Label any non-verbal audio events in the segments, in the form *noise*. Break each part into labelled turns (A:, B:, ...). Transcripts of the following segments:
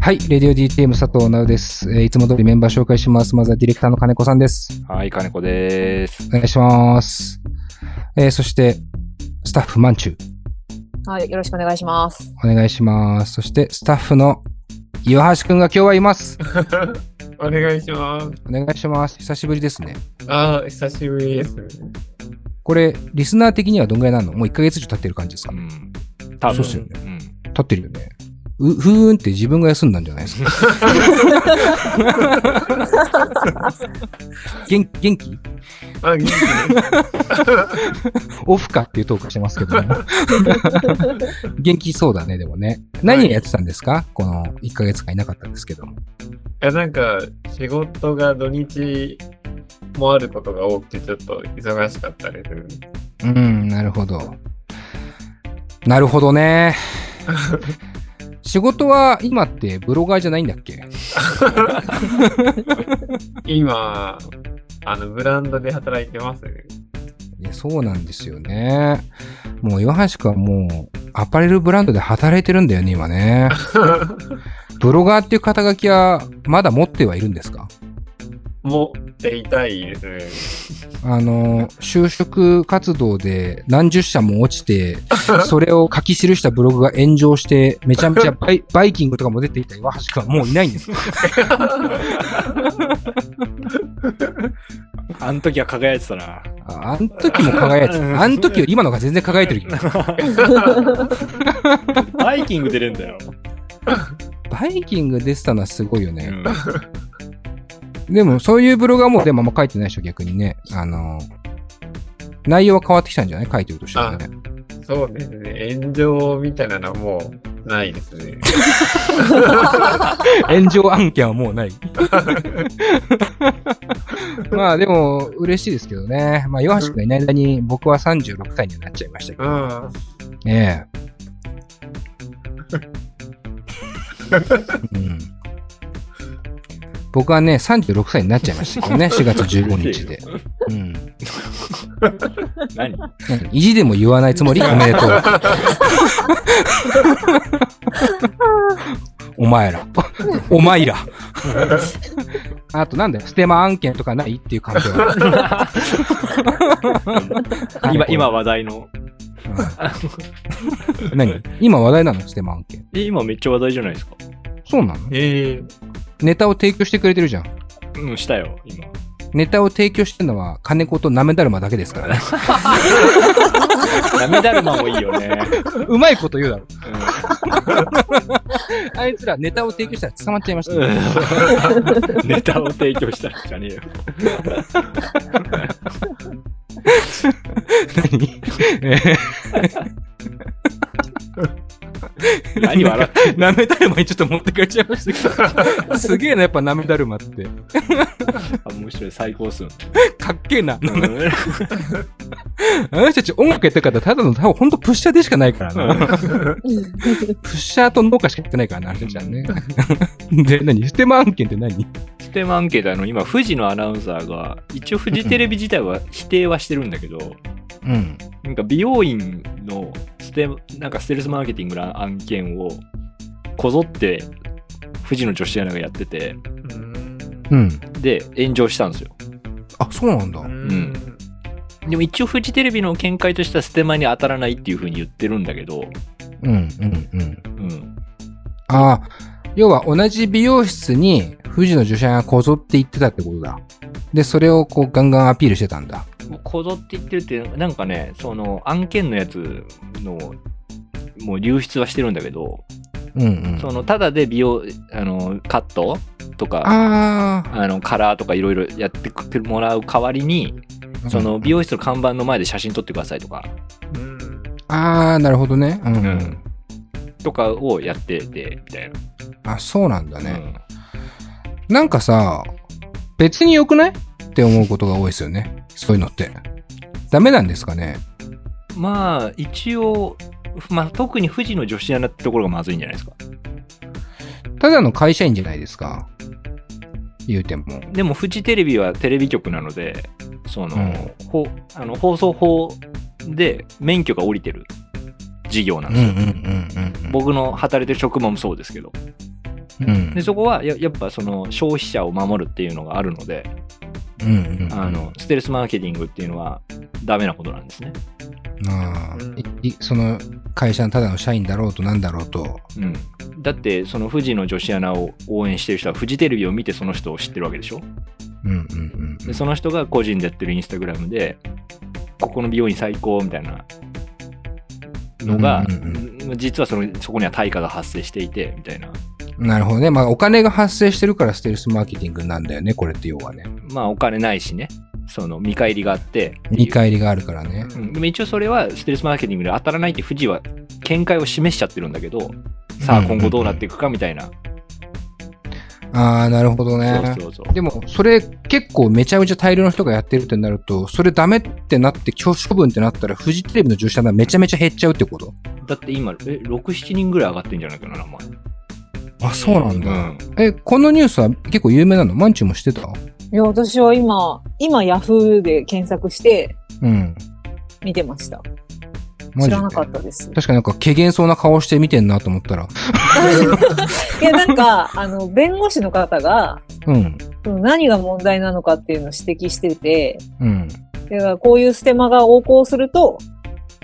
A: はい、レディオ DTM 佐藤直です、えーいつも通りメンバー紹介します。まずはディレクターの金子さんです。
B: はい、金子です。
A: お願いします。えーそして、スタッフマンチュ
C: はい、よろしくお願いします。
A: お願いします。そして、スタッフの岩橋くんが今日はいます。*laughs*
D: お願いします。
A: お願いします。久しぶりですね。
D: ああ、久しぶりです。
A: これ、リスナー的にはどんぐらいなの？もう1ヶ月以上経ってる感じですか？
B: うん。多分
A: そうっすよね
B: うん。
A: 経ってるよね。う、ふーんって自分が休んだんじゃないですか。*laughs* 元元気？
D: あ、元気。*laughs*
A: オフかっていうトークしてますけども。*laughs* 元気そうだね、でもね。何やってたんですか？この1ヶ月間いなかったんですけども。
D: いや、なんか、仕事が土日もあることが多くて、ちょっと忙しかったです。
A: うん、なるほど。なるほどね。仕事は今ってブロガーじゃないんだっけ？*laughs*
D: 今、あの、ブランドで働いてますね。
A: いやそうなんですよね。もう岩橋くんはもうアパレルブランドで働いてるんだよね、今ね。*laughs* ブロガーっていう肩書きはまだ持ってはいるんですか？
D: 持っていたいですね。
A: あの、就職活動で何十社も落ちて、*laughs* それを書き記したブログが炎上して、めちゃめちゃバイバイキングとかも出ていた岩橋くんはもういないんですよ。*laughs*
B: あの時は輝いてたな。
A: ああん時も輝いてた。あん時より今のが全然輝いてるけど。
B: バイキング出れんだよ。
A: バイキング出てたのはすごいよね。
B: うん
A: でも、そういうブログはもうでもあんま書いてないでしょ、逆にね。あの、内容は変わってきたんじゃない？書いてるとしたらね。
D: そうですね。炎上みたいなのはもうないですね。*laughs* *laughs*
A: 炎上案件はもうない。まあでも、嬉しいですけどね。まあ、岩橋くんがいない間に僕は36歳にはなっちゃいましたけど。
D: うん。
A: ええ。*laughs* うん、僕はね、36歳になっちゃいましたけどね、*laughs* 4月15日で。*laughs* うん。
B: 何？
A: 何 *laughs* 意地でも言わないつもり？おめでとう。お前ら。お前ら。あとなんだよ、ステマ案件とかないっていう関係は。
B: 今、今話題の。
A: うん何？今話題なの？ステマ案件。
B: え、今めっちゃ話題じゃないですか。
A: そうなの？
D: ええ
A: ネタを提供してくれてるじゃん。
B: うん、したよ、今。
A: ネタを提供してるのは金子となめだるまだけですからね。*laughs*
B: ダメだるまもいいよね。
A: うまいこと言うだろ。
B: う
A: あいつらネタを提供したら捕まっちゃいましたよ、
B: んネタを提供したんじゃねえよ。*laughs*
A: 何？え *laughs* *laughs*
B: 何笑って
A: ーなめだるまにちょっと持ってかれちゃいましたけど。*laughs* すげえな、やっぱなめだるまって。
B: あ、面白い、最高っすよ。
A: かっけえな。
B: うん
A: あの人たち音楽やってる方、ただの、多分ほんとプッシャーでしかないからな。プッシャーと農家しかやってないからな、あの人たちはね。*laughs* で、何？ステマ案件って何？
B: ステマアンケートあの、今、富士のアナウンサーが、一応フジテレビ自体は否定はしてるんだけど、
A: うん。
B: なんか美容院のステ、なんかステルスマーケティングの案件を、こぞって、富士の女子アナがやってて、
A: うん。
B: で、炎上したんですよ。
A: あ、そうなんだ。
D: うん。
B: でも一応フジテレビの見解としてはステマに当たらないっていう風に言ってるんだけど、
A: うん、うん、うん。
B: うん。
A: ああ、要は同じ美容室に富士の女子がこぞって行ってたってことだ。で、それをこうガンガンアピールしてたんだ。
B: こぞって言ってるって、なんかね、その案件のやつの、もう流出はしてるんだけど、
A: うんうん。
B: その、ただで美容、あの、カットとか、
A: あ
B: の、カラーとかいろいろやってもらう代わりに、その、美容室の看板の前で写真撮ってくださいとか、
D: うん。
A: ああ、なるほどね。うん。
B: うんとかをやってて、みたい
A: あ、そうなんだ
B: な。
A: ね。なんかさ、別に良くない？って思うことが多いですよね。そういうのって。ダメなんですかね？
B: うんまあ、一応、まあ、特に富士の女子アナってところがまずいんじゃないですか。
A: ただの会社員じゃないですか。言うても。
B: でも、フジテレビはテレビ局なので、その、
A: うん
B: ほあの放送法で免許が下りてる事業なんですよ。僕の働いてる職場もそうですけど。
A: うん
B: で、そこはややっぱその消費者を守るっていうのがあるので、
A: うんうん。
B: あの、ステルスマーケティングっていうのはダメなことなんですね。
A: ああ
D: うん
A: いいその会社のただの社員だろうとなんだろうと。
B: うん。だって、その富士の女子アナを応援してる人は、フジテレビを見てその人を知ってるわけでしょ？
A: うんうんうん
B: で、その人が個人でやってるインスタグラムで、ここの美容院最高みたいなのが、
A: うんうん
B: 実はそのそこには対価が発生していて、みたいな。
A: なるほどね。まあお金が発生してるからステルスマーケティングなんだよね、これって要はね。
B: まあ、お金ないしね。その見返りがあって。
A: 見返りがあるからね。
B: うん、でも一応それはステルスマーケティングで当たらないって富士は見解を示しちゃってるんだけど、さあ今後どうなっていくかみたいな。
A: ああ、なるほどね。
B: そうそうそう。
A: でも、それ結構めちゃめちゃ大量の人がやってるってなると、それダメってなって、処分ってなったら、フジテレビの女子アナめちゃめちゃ減っちゃうってこと？
B: だって今、え、6、7人ぐらい上がってんじゃないかな、名前。
A: あ、そうなんだ。
B: うん。
A: え、このニュースは結構有名なの？マンチュもしてた？
C: いや、私は今、今、ヤフーで検索して
A: うん。
C: 見てました。知らなかったです。
A: 確かになんか、怪げそうな顔して見てんなと思ったら。*laughs*
C: いや、なんか、あの、弁護士の方が、
A: うん。
C: その何が問題なのかっていうのを指摘してて、
A: うん。
C: だからこういうステマが横行すると、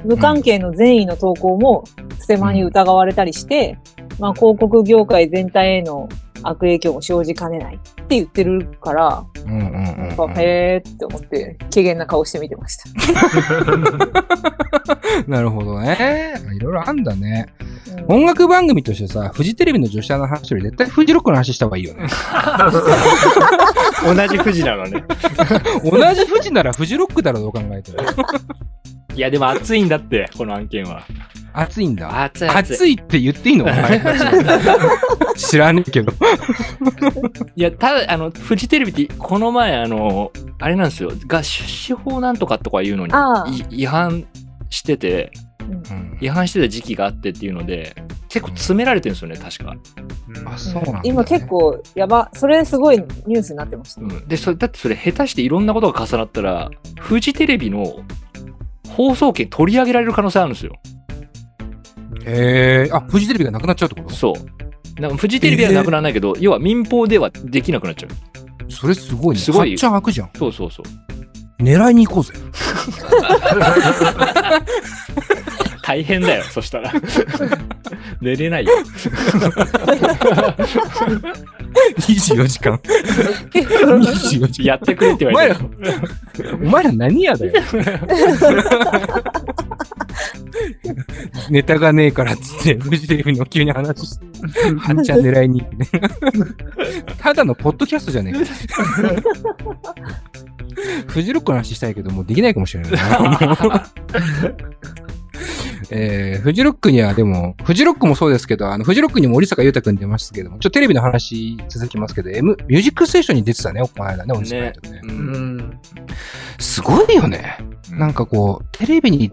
C: 無関係の善意の投稿もステマに疑われたりして、まあ広告業界全体への悪影響も生じかねないって言ってるから、
A: うんうんうん。
C: へーって思って、軽減な顔して見てました。*laughs*
A: なるほどね。いろいろあんだね。
C: うん
A: 音楽番組としてさ、フジテレビの女子アナの話より絶対フジロックの話した方がいいよね。*laughs*
B: 同じ富士なのね。*laughs*
A: 同じフジならフジロックだろ、どう考えても。
B: いや、でも熱いんだって、この案件は。
A: 熱いんだ。
B: 熱い
A: 熱いって言っていいの？お前 *laughs* 知らねえけど。
B: いや、ただ、あの、フジテレビって、この前、あの、あれなんですよ、が出資法なんとかとかいうのに違反してて、
A: うん
B: 違反してた時期があってっていうので、結構詰められてるんですよね、確か。
A: あ、そうなんだ、ね。
C: 今結。構やば、それすごいニュースになってました。
B: うん。で、それ、だってそれ下手していろんなことが重なったら、フジテレビの放送権取り上げられる可能性あるんですよ。
A: へえ。あ、フジテレビがなくなっちゃうってこと？
B: そう。なんかフジテレビはなくならないけど、要は民放ではできなくなっちゃう。
A: それすごいね。
B: すごい
A: ちゃん開くじゃん。
B: そうそうそう。
A: 狙いに行こうぜ。*laughs*
B: 大変だよ、*laughs* そしたら。*laughs* 寝れないよ。
A: 24時間。24時間。
B: やってくれって言われて。
A: お前ら何やだよ。ネタがねえからっつって、フジテレビの急に話して、はっちゃん狙いに行くね。ただのポッドキャストじゃねえか。*laughs* フジロックの話したいけど、もうできないかもしれないな。えー、フジロックにはでも、フジロックもそうですけど、あの、フジロックにも折坂優太くん出ましたけども、ちょっとテレビの話続きますけど、M、ミュージックステーションに出てたね、この間ね、折坂優太くんね。
B: う。
D: うんん。
A: すごいよね。なんかこう、テレビに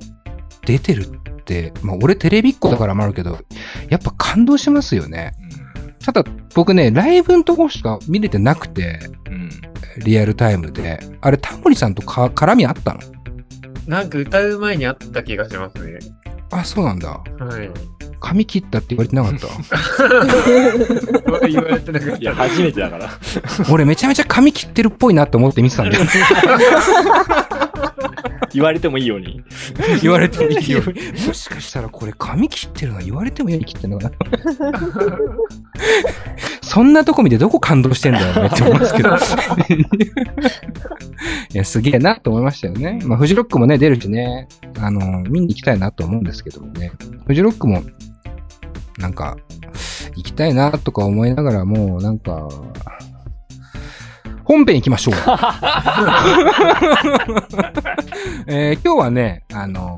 A: 出てるって、まあ俺テレビっ子だからもあるけど、やっぱ感動しますよね。ただ僕ね、ライブのとこしか見れてなくて、
B: うん。
A: リアルタイムで。あれ、タモリさんとか絡みあったの？
D: なんか歌う前にあった気がしますね。
A: あ、そうなんだ。
D: はい。
A: 髪切ったって言われてなかった？
D: 言われてなかっ
B: いや、初めてだから。
A: 俺めちゃめちゃ髪切ってるっぽいなって思って見てたんだよ。*laughs*
B: 言われてもいいように。
A: 言われてもいいよ。*laughs* もしかしたらこれ髪切ってるの言われてもいいように切ってるのかな。そんなとこ見てどこ感動してんだよねって思いますけど。*laughs* いや、すげえなと思いましたよね。まあ、フジロックもね、出るしね、あの、見に行きたいなと思うんですけどもね。フジロックも、なんか、行きたいなとか思いながらも、なんか、本編行きましょう。*laughs* えー今日はね、あの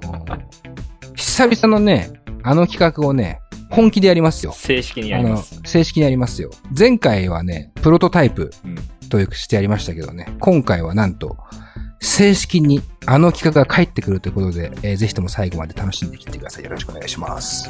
A: 久々のね、あの企画をね、本気でやりますよ。
B: 正式にやります。、
A: 正式にやりますよ。前回はね、プロトタイプ
B: うん
A: というしてやりましたけどね、今回はなんと、正式にあの企画が帰ってくるということで、えーぜひとも最後まで楽しんできてください。よろしくお願いします。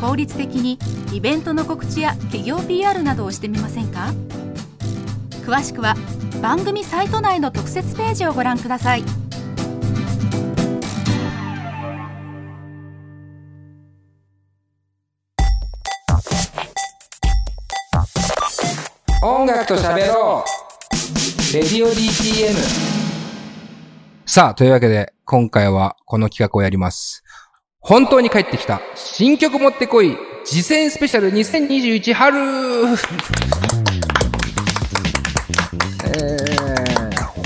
E: 効率的にイベントの告知や企業 PR などをしてみませんか？詳しくは番組サイト内の特設ページをご覧ください。
A: 音楽と喋ろう。レディオ DTM さあ、というわけで、今回はこの企画をやります。本当に帰ってきた、新曲持ってこい、次戦スペシャル2021春え、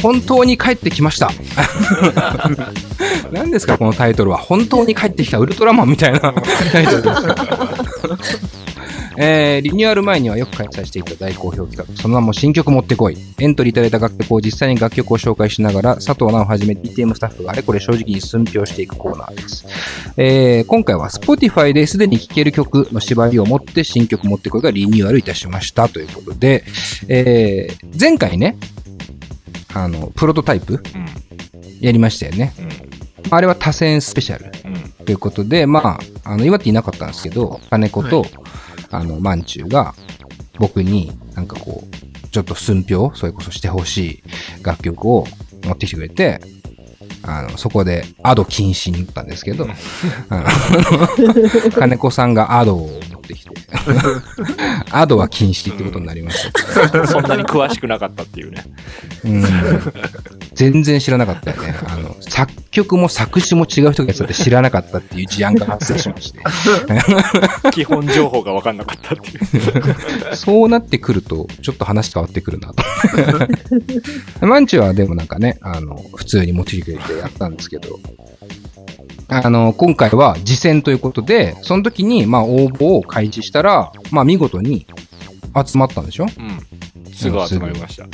A: 本当に帰ってきました。何ですか、このタイトルは。本当に帰ってきたウルトラマンみたいなタイトルです。えー、リニューアル前にはよく開催していた大好評企画、その名も新曲持ってこい。エントリーいただいた楽曲を実際に楽曲を紹介しながら、佐藤直をはじめ DTM スタッフがあれこれ正直に寸評していくコーナーです。えー、今回は Spotify ですでに聴ける曲の縛りを持って新曲持ってこいがリニューアルいたしましたということで、えー、前回ね、あの、プロトタイプ
B: うん。
A: やりましたよね。あれは多選スペシャル。ということで、まあ、あの、岩手いなかったんですけど、金子と、
D: はい
A: あの、まんちゅうが、僕になんかこう、ちょっと寸評、それこそしてほしい楽曲を持ってきてくれて、あの、そこで、アド禁止になったんですけど、あの *laughs* 金子さんがアドを持ってきて、*laughs* アドは禁止ってことになりました。*laughs*
B: そんなに詳しくなかったっていうね。
A: うん全然知らなかったよね。あの、作曲も作詞も違う人がやってたって知らなかったっていう事案が発生しまして。*laughs*
B: 基本情報が分かんなかったっていう。
A: そうなってくると、ちょっと話変わってくるなと。マンチュはでもなんかね、あの、普通に持ってきてくれてやったんですけど、あの、今回は次戦ということで、その時に、まあ、応募を開示したら、まあ、見事に集まったんでしょ？
B: うん。すぐ集まりました。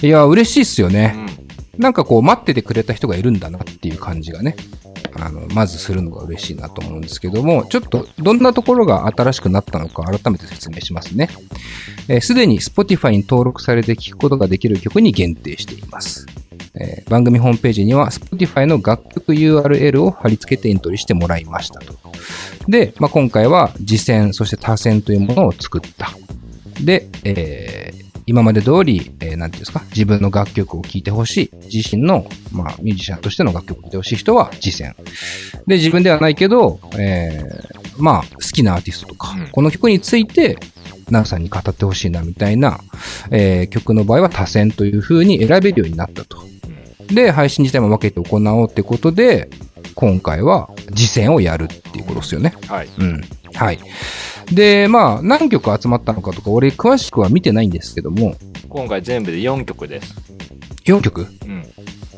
A: いや、嬉しいっすよ
B: う
A: ね。
B: ん。
A: なんかこう、待っててくれた人がいるんだなっていう感じがね、あの、まずするのが嬉しいなと思うんですけども、ちょっとどんなところが新しくなったのか改めて説明しますね。えーすでに Spotify に登録されて聴くことができる曲に限定しています。えー番組ホームページには Spotify の楽曲 URL を貼り付けてエントリーしてもらいましたと。で、まあ、今回は次戦、そして他戦というものを作った。で、えー今まで通り、えーなんていうんですか、自分の楽曲を聴いてほしい。自身の、まあ、ミュージシャンとしての楽曲を聴いてほしい人は次戦。で、自分ではないけど、えーまあ、好きなアーティストとか、
B: うん
A: この曲について、ナさんに語ってほしいな、みたいな、えー曲の場合は多選という風に選べるようになったと。で、配信自体も分けて行おうってことで、今回は次戦をやるっていうことですよね。
B: はい。
A: うん。はい。で、まあ、何曲集まったのかとか、俺詳しくは見てないんですけども、
B: 今回全部で4曲です。
A: 4曲？
B: うん。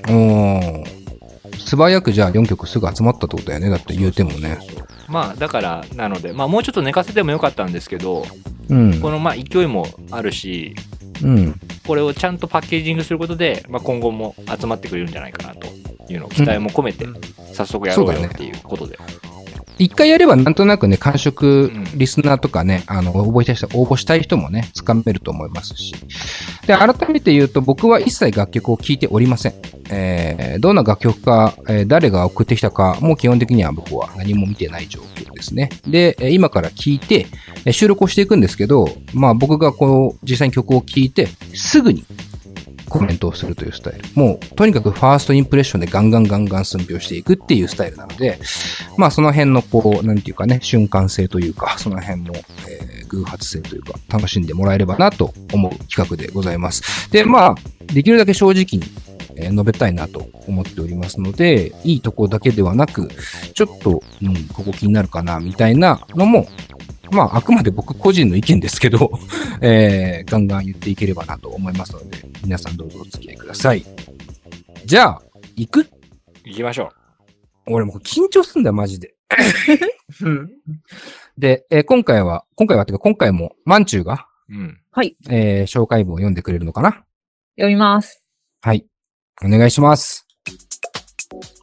A: おー素早くじゃあ4曲すぐ集まったってことだよね。だって言うてもね。
B: まあ、だから、なので、まあ、もうちょっと寝かせてもよかったんですけど、
A: うん。
B: この、まあ、勢いもあるし、
A: うん。
B: これをちゃんとパッケージングすることで、まあ、今後も集まってくれるんじゃないかなというのを期待も込めて、早速やろうよっていうことで。
A: 一回やればなんとなくね、感触
B: うん、
A: リスナーとかね、あの、応募した人、応募したい人もね、つかめると思いますし。で、改めて言うと、僕は一切楽曲を聴いておりません。えー、どんな楽曲か、えー誰が送ってきたか、もう基本的には僕は何も見てない状況ですね。で、今から聴いて、収録をしていくんですけど、まあ僕がこう、実際に曲を聴いて、すぐにコメントをするというスタイル。もう、とにかくファーストインプレッションでガンガンガンガン寸評していくっていうスタイルなので、まあその辺のこう、なんていうかね、瞬間性というか、その辺も、えー偶発性というか、楽しんでもらえればなと思う企画でございます。で、まあ、できるだけ正直に、えー述べたいなと思っておりますので、いいとこだけではなく、ちょっと、うん、ここ気になるかな、みたいなのも、まあ、あくまで僕個人の意見ですけど、*laughs* えー、ガンガン言っていければなと思いますので、皆さんどうぞお付き合いください。じゃあ、行く？
B: 行きましょ
A: 俺もう緊張すんだよ、マジで。
D: うん
A: で、えー今回は、今回はっていうか今回も、マンチューが、
B: う。うん。
C: はい。
A: えー紹介文を読んでくれるのかな？
C: 読みます。
A: はい。お願いします。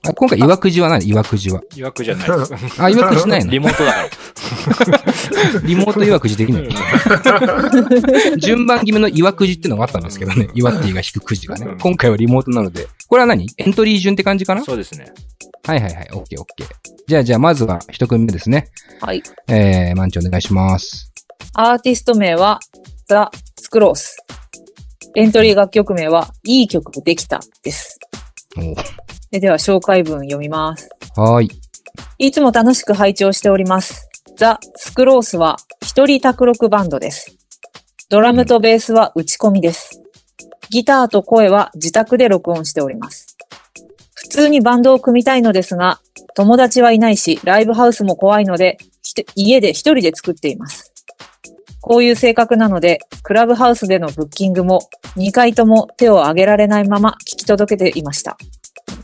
A: あ今回、岩くじは何？岩くじは。
B: いわくじゃないです。
A: あ、岩くじないの？
B: リモートだから。*laughs*
A: リモート岩くじできない。*laughs* 順番決めの岩くじってのがあったんですけどね。岩っていうが引くくじがね
B: うん。
A: 今回はリモートなので。これは何？エントリー順って感じかな？
B: そうですね。
A: はいはいはい。オッケーオッケー。じゃあじゃあまずは一組目ですね。
C: はい。
A: えー、マンチお願いします。
C: アーティスト名はザ・スクロース。エントリー楽曲名は、いい曲できたです。ででは、紹介文読みます。
A: はーい。
C: いつも楽しく拝聴しております。ザ・スクロースは一人卓録バンドです。ドラムとベースは打ち込みです。ギターと声は自宅で録音しております。普通にバンドを組みたいのですが、友達はいないし、ライブハウスも怖いので、家で一人で作っています。こういう性格なので、クラブハウスでのブッキングも2回とも手を挙げられないまま聞き届けていました。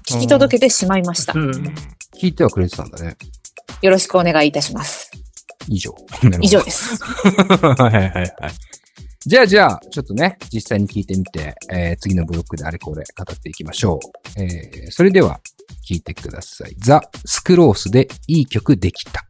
C: 聞き届けてしまいました。
D: うん。
A: 聞いてはくれてたんだね。
C: よろしくお願いいたします。
A: 以上。*laughs*
C: 以上です。*laughs*
A: はいはいはいはい。じゃあじゃあ、ちょっとね、実際に聞いてみて、えー次のブロックであれこれ語っていきましょう。えーそれでは、聞いてください。ザ・スクロースでいい曲できた。